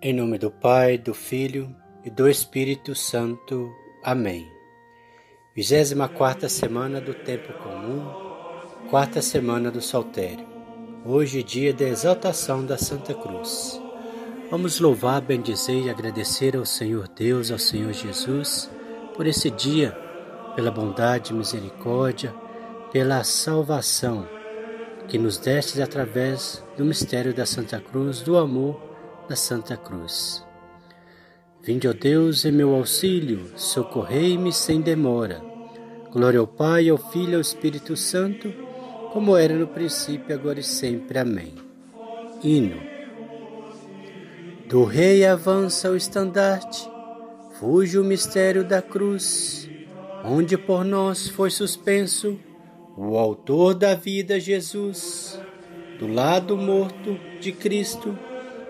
Em nome do Pai, do Filho e do Espírito Santo. Amém. 24 semana do Tempo Comum, quarta semana do Saltério. Hoje, dia da exaltação da Santa Cruz. Vamos louvar, bendizer e agradecer ao Senhor Deus, ao Senhor Jesus, por esse dia, pela bondade e misericórdia, pela salvação que nos destes através do mistério da Santa Cruz, do amor da Santa Cruz. Vinde, ó Deus, em meu auxílio, socorrei-me sem demora. Glória ao Pai, ao Filho e ao Espírito Santo, como era no princípio, agora e sempre. Amém. Hino. Do Rei avança o estandarte, fuge o mistério da cruz, onde por nós foi suspenso o Autor da vida, Jesus, do lado morto de Cristo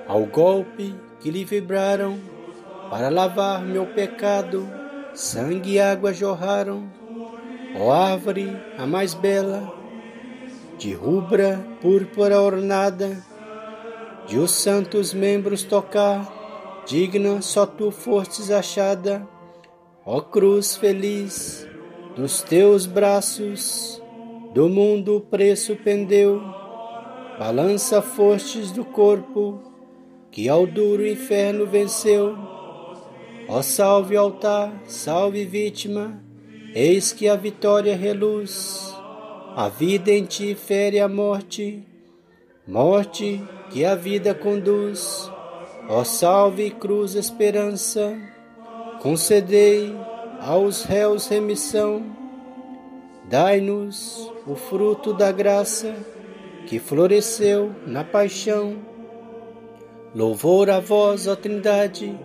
ao golpe que lhe vibraram, para lavar meu pecado, sangue e água jorraram. Ó árvore, a mais bela, de rubra púrpura ornada, de os santos membros tocar, digna só tu fostes achada. Ó cruz feliz, dos teus braços, do mundo o preço pendeu, balança fostes do corpo, que ao duro inferno venceu. Ó salve altar, salve vítima, eis que a vitória reluz. A vida em ti fere a morte, morte que a vida conduz. Ó salve cruz esperança, concedei aos réus remissão. Dai-nos o fruto da graça que floresceu na paixão Louvor a vós, ó Trindade,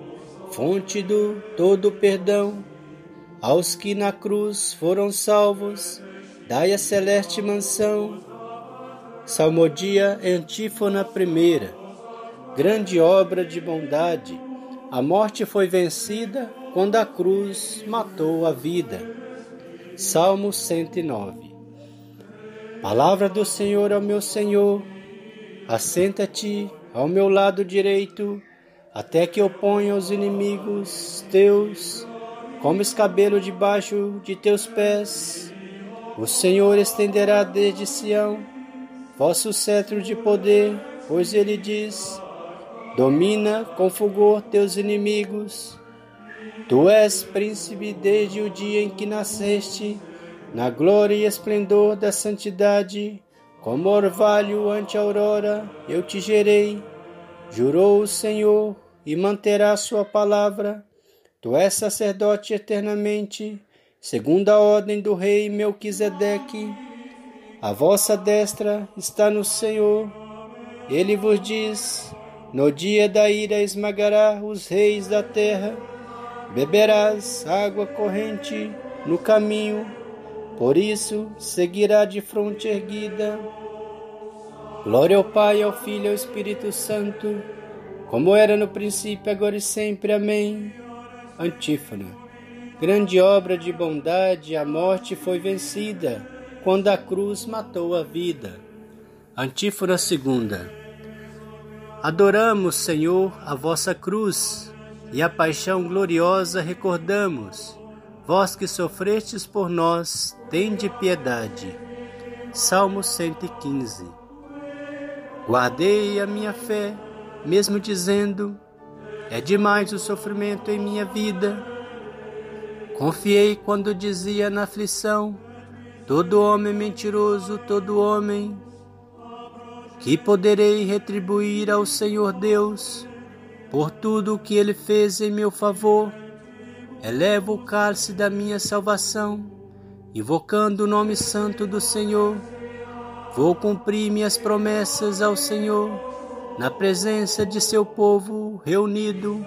fonte do todo perdão, aos que na cruz foram salvos, dai a celeste mansão. Salmodia antífona primeira, grande obra de bondade, a morte foi vencida quando a cruz matou a vida. Salmo 109 Palavra do Senhor ao meu Senhor, assenta-te ao meu lado direito, até que eu ponha os inimigos teus como escabelo debaixo de teus pés. O Senhor estenderá desde Sião vosso cetro de poder, pois ele diz: Domina com fulgor teus inimigos. Tu és príncipe desde o dia em que nasceste, na glória e esplendor da santidade. Como orvalho ante a aurora, eu te gerei, jurou o Senhor, e manterá sua palavra. Tu és sacerdote eternamente, segundo a ordem do rei Melquisedeque. A vossa destra está no Senhor. Ele vos diz: No dia da ira esmagará os reis da terra. Beberás água corrente no caminho por isso, seguirá de fronte erguida. Glória ao Pai, ao Filho e ao Espírito Santo, como era no princípio, agora e sempre. Amém. Antífona. Grande obra de bondade, a morte foi vencida, quando a cruz matou a vida. Antífona segunda. Adoramos, Senhor, a vossa cruz, e a paixão gloriosa recordamos Vós que sofrestes por nós, tende piedade. Salmo 115 Guardei a minha fé, mesmo dizendo: É demais o sofrimento em minha vida. Confiei quando dizia na aflição: Todo homem mentiroso, todo homem. Que poderei retribuir ao Senhor Deus por tudo o que ele fez em meu favor? Elevo o cálice da minha salvação, invocando o nome santo do Senhor. Vou cumprir minhas promessas ao Senhor, na presença de seu povo reunido.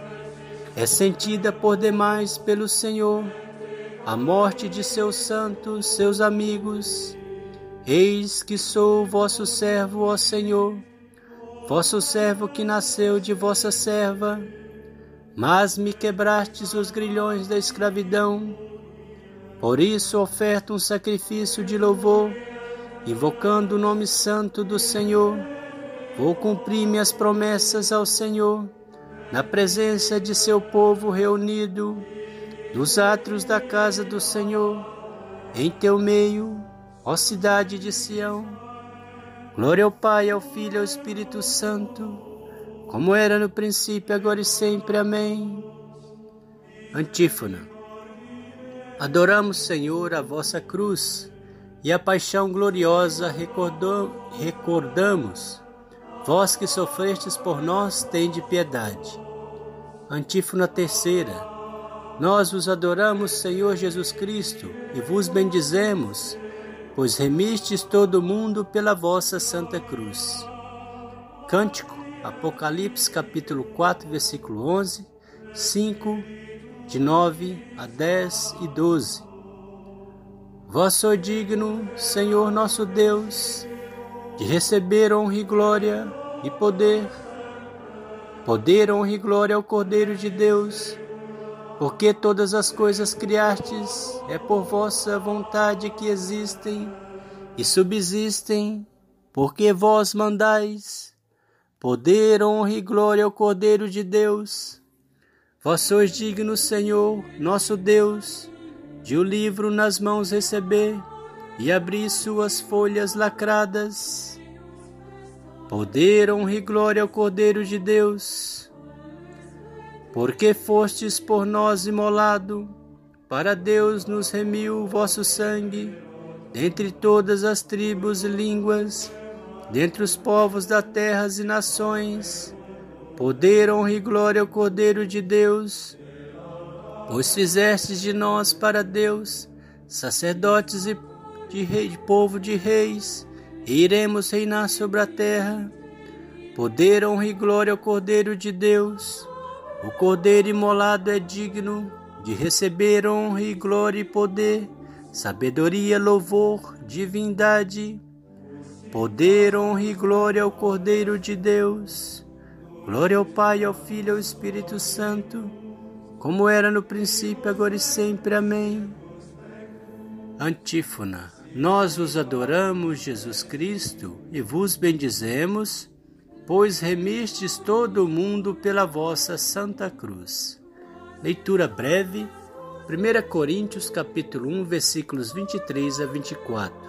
É sentida por demais pelo Senhor a morte de seus santos, seus amigos. Eis que sou vosso servo, ó Senhor, vosso servo que nasceu de vossa serva mas me quebrastes os grilhões da escravidão. Por isso oferto um sacrifício de louvor, invocando o nome santo do Senhor. Vou cumprir minhas promessas ao Senhor, na presença de seu povo reunido, nos átrios da casa do Senhor, em teu meio, ó cidade de Sião. Glória ao Pai, ao Filho e ao Espírito Santo, como era no princípio, agora e sempre. Amém. Antífona. Adoramos, Senhor, a vossa cruz e a paixão gloriosa recordamos. Vós que sofrestes por nós, tende piedade. Antífona terceira. Nós vos adoramos, Senhor Jesus Cristo, e vos bendizemos, pois remistes todo o mundo pela vossa santa cruz. Cântico, Apocalipse capítulo 4, versículo 11, 5, de 9 a 10 e 12. Vós sois digno, Senhor nosso Deus, de receber honra e glória e poder. Poder, honra e glória ao Cordeiro de Deus, porque todas as coisas criastes é por vossa vontade que existem e subsistem, porque vós mandais. Poder, honra e glória ao Cordeiro de Deus. Vós sois digno, Senhor, nosso Deus, de o livro nas mãos receber e abrir suas folhas lacradas. Poder, honra e glória ao Cordeiro de Deus, porque fostes por nós imolado, para Deus nos remiu o vosso sangue, dentre todas as tribos e línguas, dentre os povos da terra e nações. Poder, honra e glória ao Cordeiro de Deus, pois fizestes de nós para Deus sacerdotes e de, rei, de povo de reis, e iremos reinar sobre a terra. Poder, honra e glória ao Cordeiro de Deus. O Cordeiro imolado é digno de receber honra e glória e poder, sabedoria, louvor, divindade. Poder, honra e glória ao Cordeiro de Deus. Glória ao Pai, ao Filho e ao Espírito Santo, como era no princípio, agora e sempre. Amém. Antífona. Nós vos adoramos, Jesus Cristo, e vos bendizemos, pois remistes todo o mundo pela vossa santa cruz. Leitura breve, 1 Coríntios capítulo 1, versículos 23 a 24.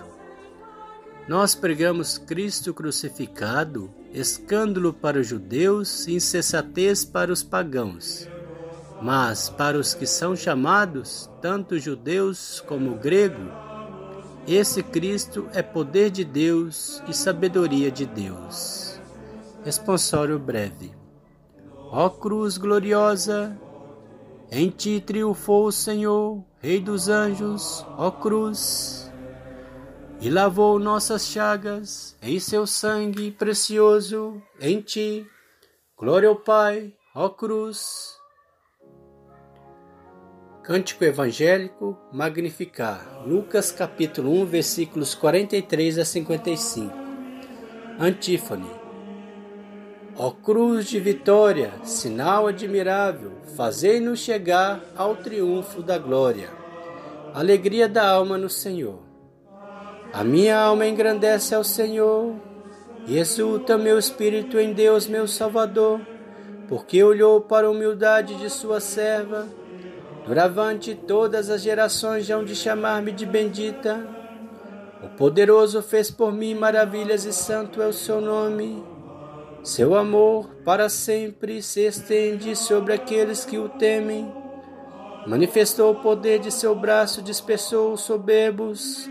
Nós pregamos Cristo crucificado, escândalo para os judeus e insensatez para os pagãos. Mas para os que são chamados, tanto judeus como grego, esse Cristo é poder de Deus e sabedoria de Deus. Responsório breve. Ó cruz gloriosa, em ti triunfou o Senhor, Rei dos anjos, ó cruz, e lavou nossas chagas em seu sangue precioso, em ti. Glória ao Pai, ó cruz. Cântico Evangélico Magnificar, Lucas capítulo 1, versículos 43 a 55. Antífone. Ó cruz de vitória, sinal admirável, fazei-nos chegar ao triunfo da glória. Alegria da alma no Senhor. A minha alma engrandece ao Senhor, e exulta meu espírito em Deus, meu Salvador, porque olhou para a humildade de sua serva Doravante todas as gerações hão de chamar-me de bendita. O poderoso fez por mim maravilhas e santo é o seu nome. Seu amor para sempre se estende sobre aqueles que o temem. Manifestou o poder de seu braço, dispersou os soberbos,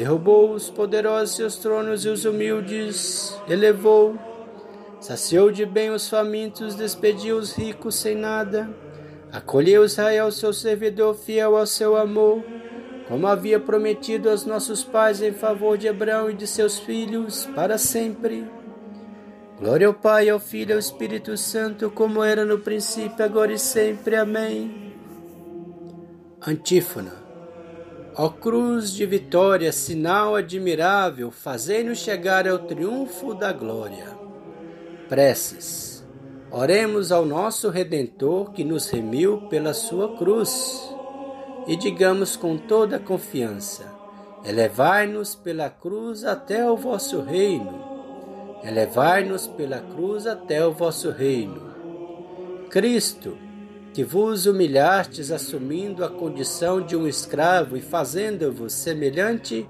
derrubou os poderosos seus tronos e os humildes elevou. Saciou de bem os famintos, despediu os ricos sem nada Acolheu Israel, seu servidor fiel ao seu amor, como havia prometido aos nossos pais em favor de Abraão e de seus filhos, para sempre. Glória ao Pai, ao Filho e ao Espírito Santo, como era no princípio, agora e sempre. Amém. Antífona. Ó cruz de vitória, sinal admirável, fazei-nos chegar ao triunfo da glória. Preces. Oremos ao nosso Redentor que nos remiu pela sua cruz e digamos com toda confiança: Elevai-nos pela cruz até o vosso reino. Elevai-nos pela cruz até o vosso reino. Cristo, que vos humilhastes assumindo a condição de um escravo e fazendo-vos semelhante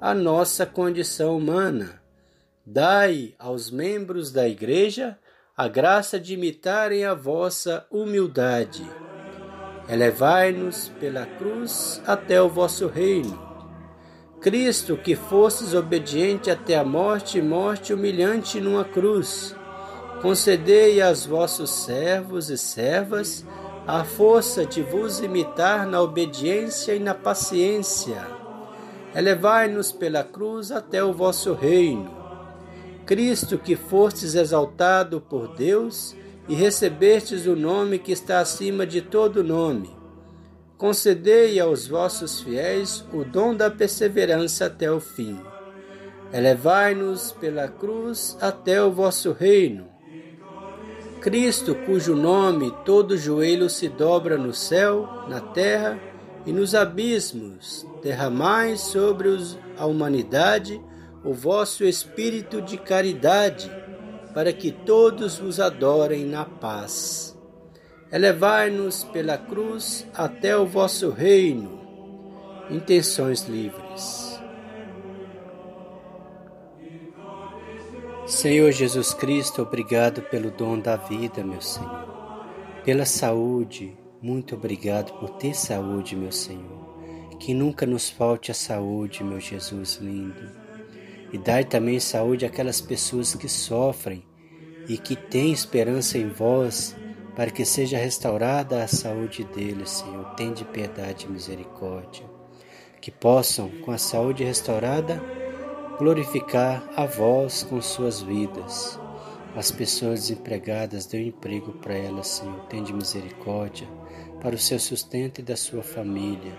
à nossa condição humana, dai aos membros da Igreja a graça de imitarem a vossa humildade. Elevai-nos pela cruz até o vosso reino. Cristo, que fostes obediente até a morte, morte humilhante numa cruz, concedei aos vossos servos e servas a força de vos imitar na obediência e na paciência. Elevai-nos pela cruz até o vosso reino. Cristo, que fostes exaltado por Deus e recebestes o nome que está acima de todo nome, concedei aos vossos fiéis o dom da perseverança até o fim. Elevai-nos pela cruz até o vosso reino. Cristo, cujo nome todo joelho se dobra no céu, na terra e nos abismos, derramai sobre os, a humanidade o vosso espírito de caridade, para que todos vos adorem na paz. Elevai-nos pela cruz até o vosso reino. Intenções livres. Senhor Jesus Cristo, obrigado pelo dom da vida, meu Senhor. Pela saúde, muito obrigado por ter saúde, meu Senhor. Que nunca nos falte a saúde, meu Jesus lindo. E dai também saúde àquelas pessoas que sofrem e que têm esperança em vós, para que seja restaurada a saúde deles, Senhor. Tende piedade e misericórdia. Que possam, com a saúde restaurada, glorificar a vós com suas vidas. As pessoas desempregadas, dê um emprego para elas, Senhor. Tende misericórdia para o seu sustento e da sua família.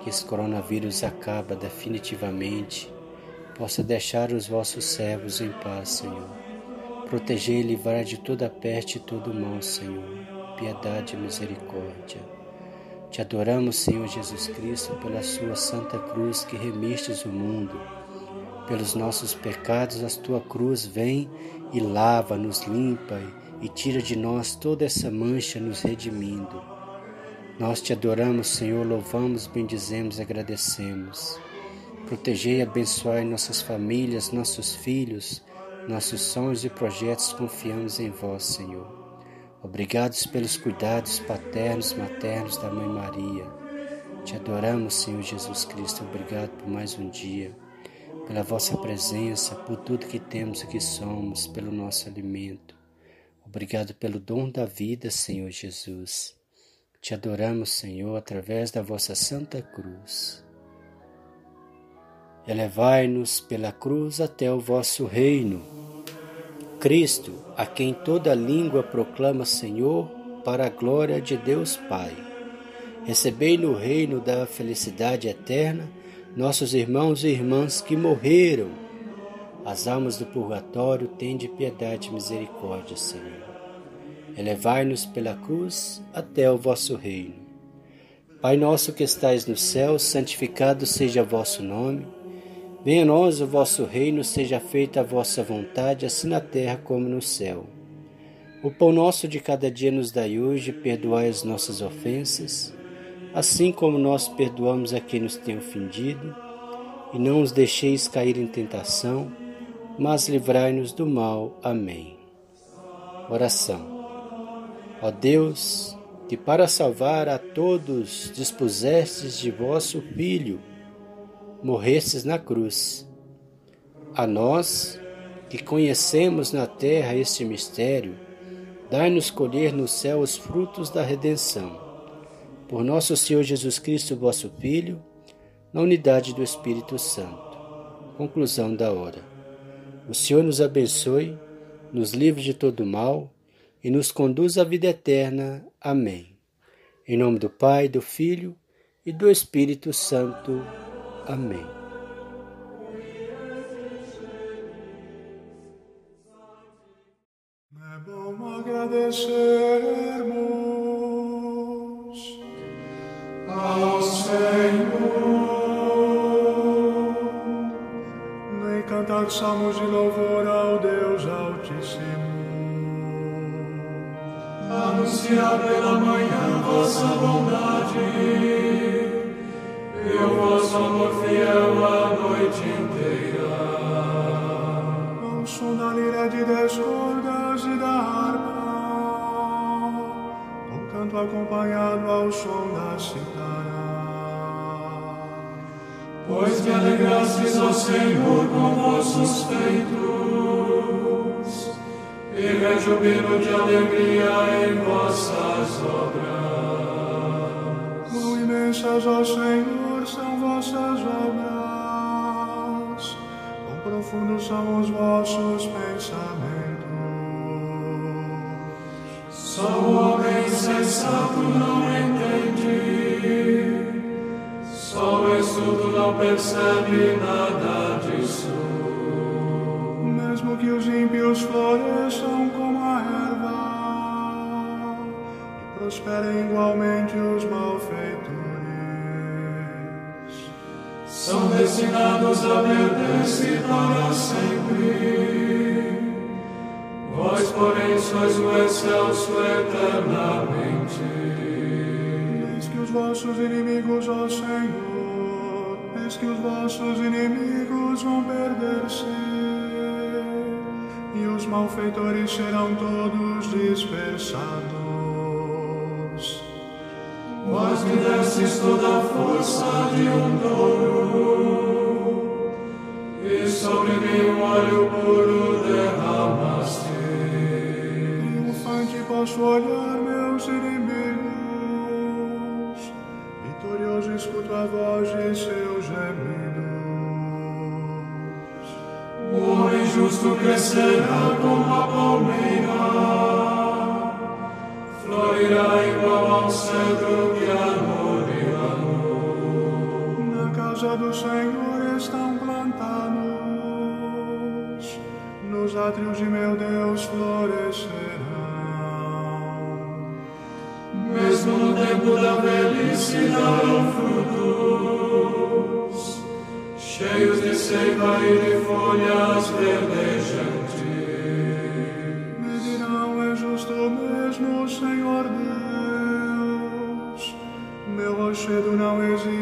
Que esse coronavírus acaba definitivamente. Possa deixar os vossos servos em paz, Senhor. Proteger e livrar de toda peste e todo mal, Senhor. Piedade e misericórdia. Te adoramos, Senhor Jesus Cristo, pela sua santa cruz que remistes o mundo pelos nossos pecados, a tua cruz vem e lava, nos limpa e tira de nós toda essa mancha, nos redimindo. Nós te adoramos, Senhor, louvamos, bendizemos agradecemos. Protegei e abençoai nossas famílias, nossos filhos, nossos sonhos e projetos, confiamos em vós, Senhor. Obrigados pelos cuidados paternos, maternos da Mãe Maria. Te adoramos, Senhor Jesus Cristo. Obrigado por mais um dia pela vossa presença, por tudo que temos e que somos, pelo nosso alimento. Obrigado pelo dom da vida, Senhor Jesus. Te adoramos, Senhor, através da vossa santa cruz. Elevai-nos pela cruz até o vosso reino. Cristo, a quem toda língua proclama Senhor, para a glória de Deus Pai. Recebei no reino da felicidade eterna nossos irmãos e irmãs que morreram. As almas do purgatório, tende piedade e misericórdia, Senhor. Elevai-nos pela cruz até o vosso reino. Pai nosso que estais no céu, santificado seja o vosso nome. Venha a nós o vosso reino, seja feita a vossa vontade, assim na terra como no céu. O pão nosso de cada dia nos dai hoje, perdoai as nossas ofensas, assim como nós perdoamos a quem nos tem ofendido, e não os deixeis cair em tentação, mas livrai-nos do mal. Amém. Oração. Ó Deus, que para salvar a todos dispusestes de vosso Filho, morrestes na cruz. A nós, que conhecemos na terra este mistério, dai-nos colher no céu os frutos da redenção por nosso Senhor Jesus Cristo, vosso Filho, na unidade do Espírito Santo. Conclusão da hora. O Senhor nos abençoe, nos livre de todo mal e nos conduz à vida eterna. Amém. Em nome do Pai, do Filho e do Espírito Santo. Amém. Cantar salmos de louvor ao Deus Altíssimo. Anunciar pela manhã vossa bondade e o vosso amor fiel a noite inteira. Ao som da lira de dez cordas e da harpa, um canto acompanhado ao som da citara. Pois que alegrastes ao Senhor com vossos feitos, e rejubilo de alegria em vossas obras. Quão imensas, ó Senhor, são vossas obras, quão profundos são os vossos pensamentos. Só o homem sensato não entende, só o estudo não percebe nada disso. Mesmo que os ímpios floresçam como a erva e prosperem igualmente os malfeitores. São destinados a perder-se para sempre. Vós, porém, sois o excelso eternamente. Eis que os vossos inimigos, ó Senhor, que os vossos inimigos vão perder-se, e os malfeitores serão todos dispersados. Vós me destes toda a força nos átrios de meu Deus florescerão. Mesmo no tempo da velhice darão frutos, cheios de seiva e de folhas verdejantes. Me dirão, é justo mesmo Senhor Deus, meu rochedo não existe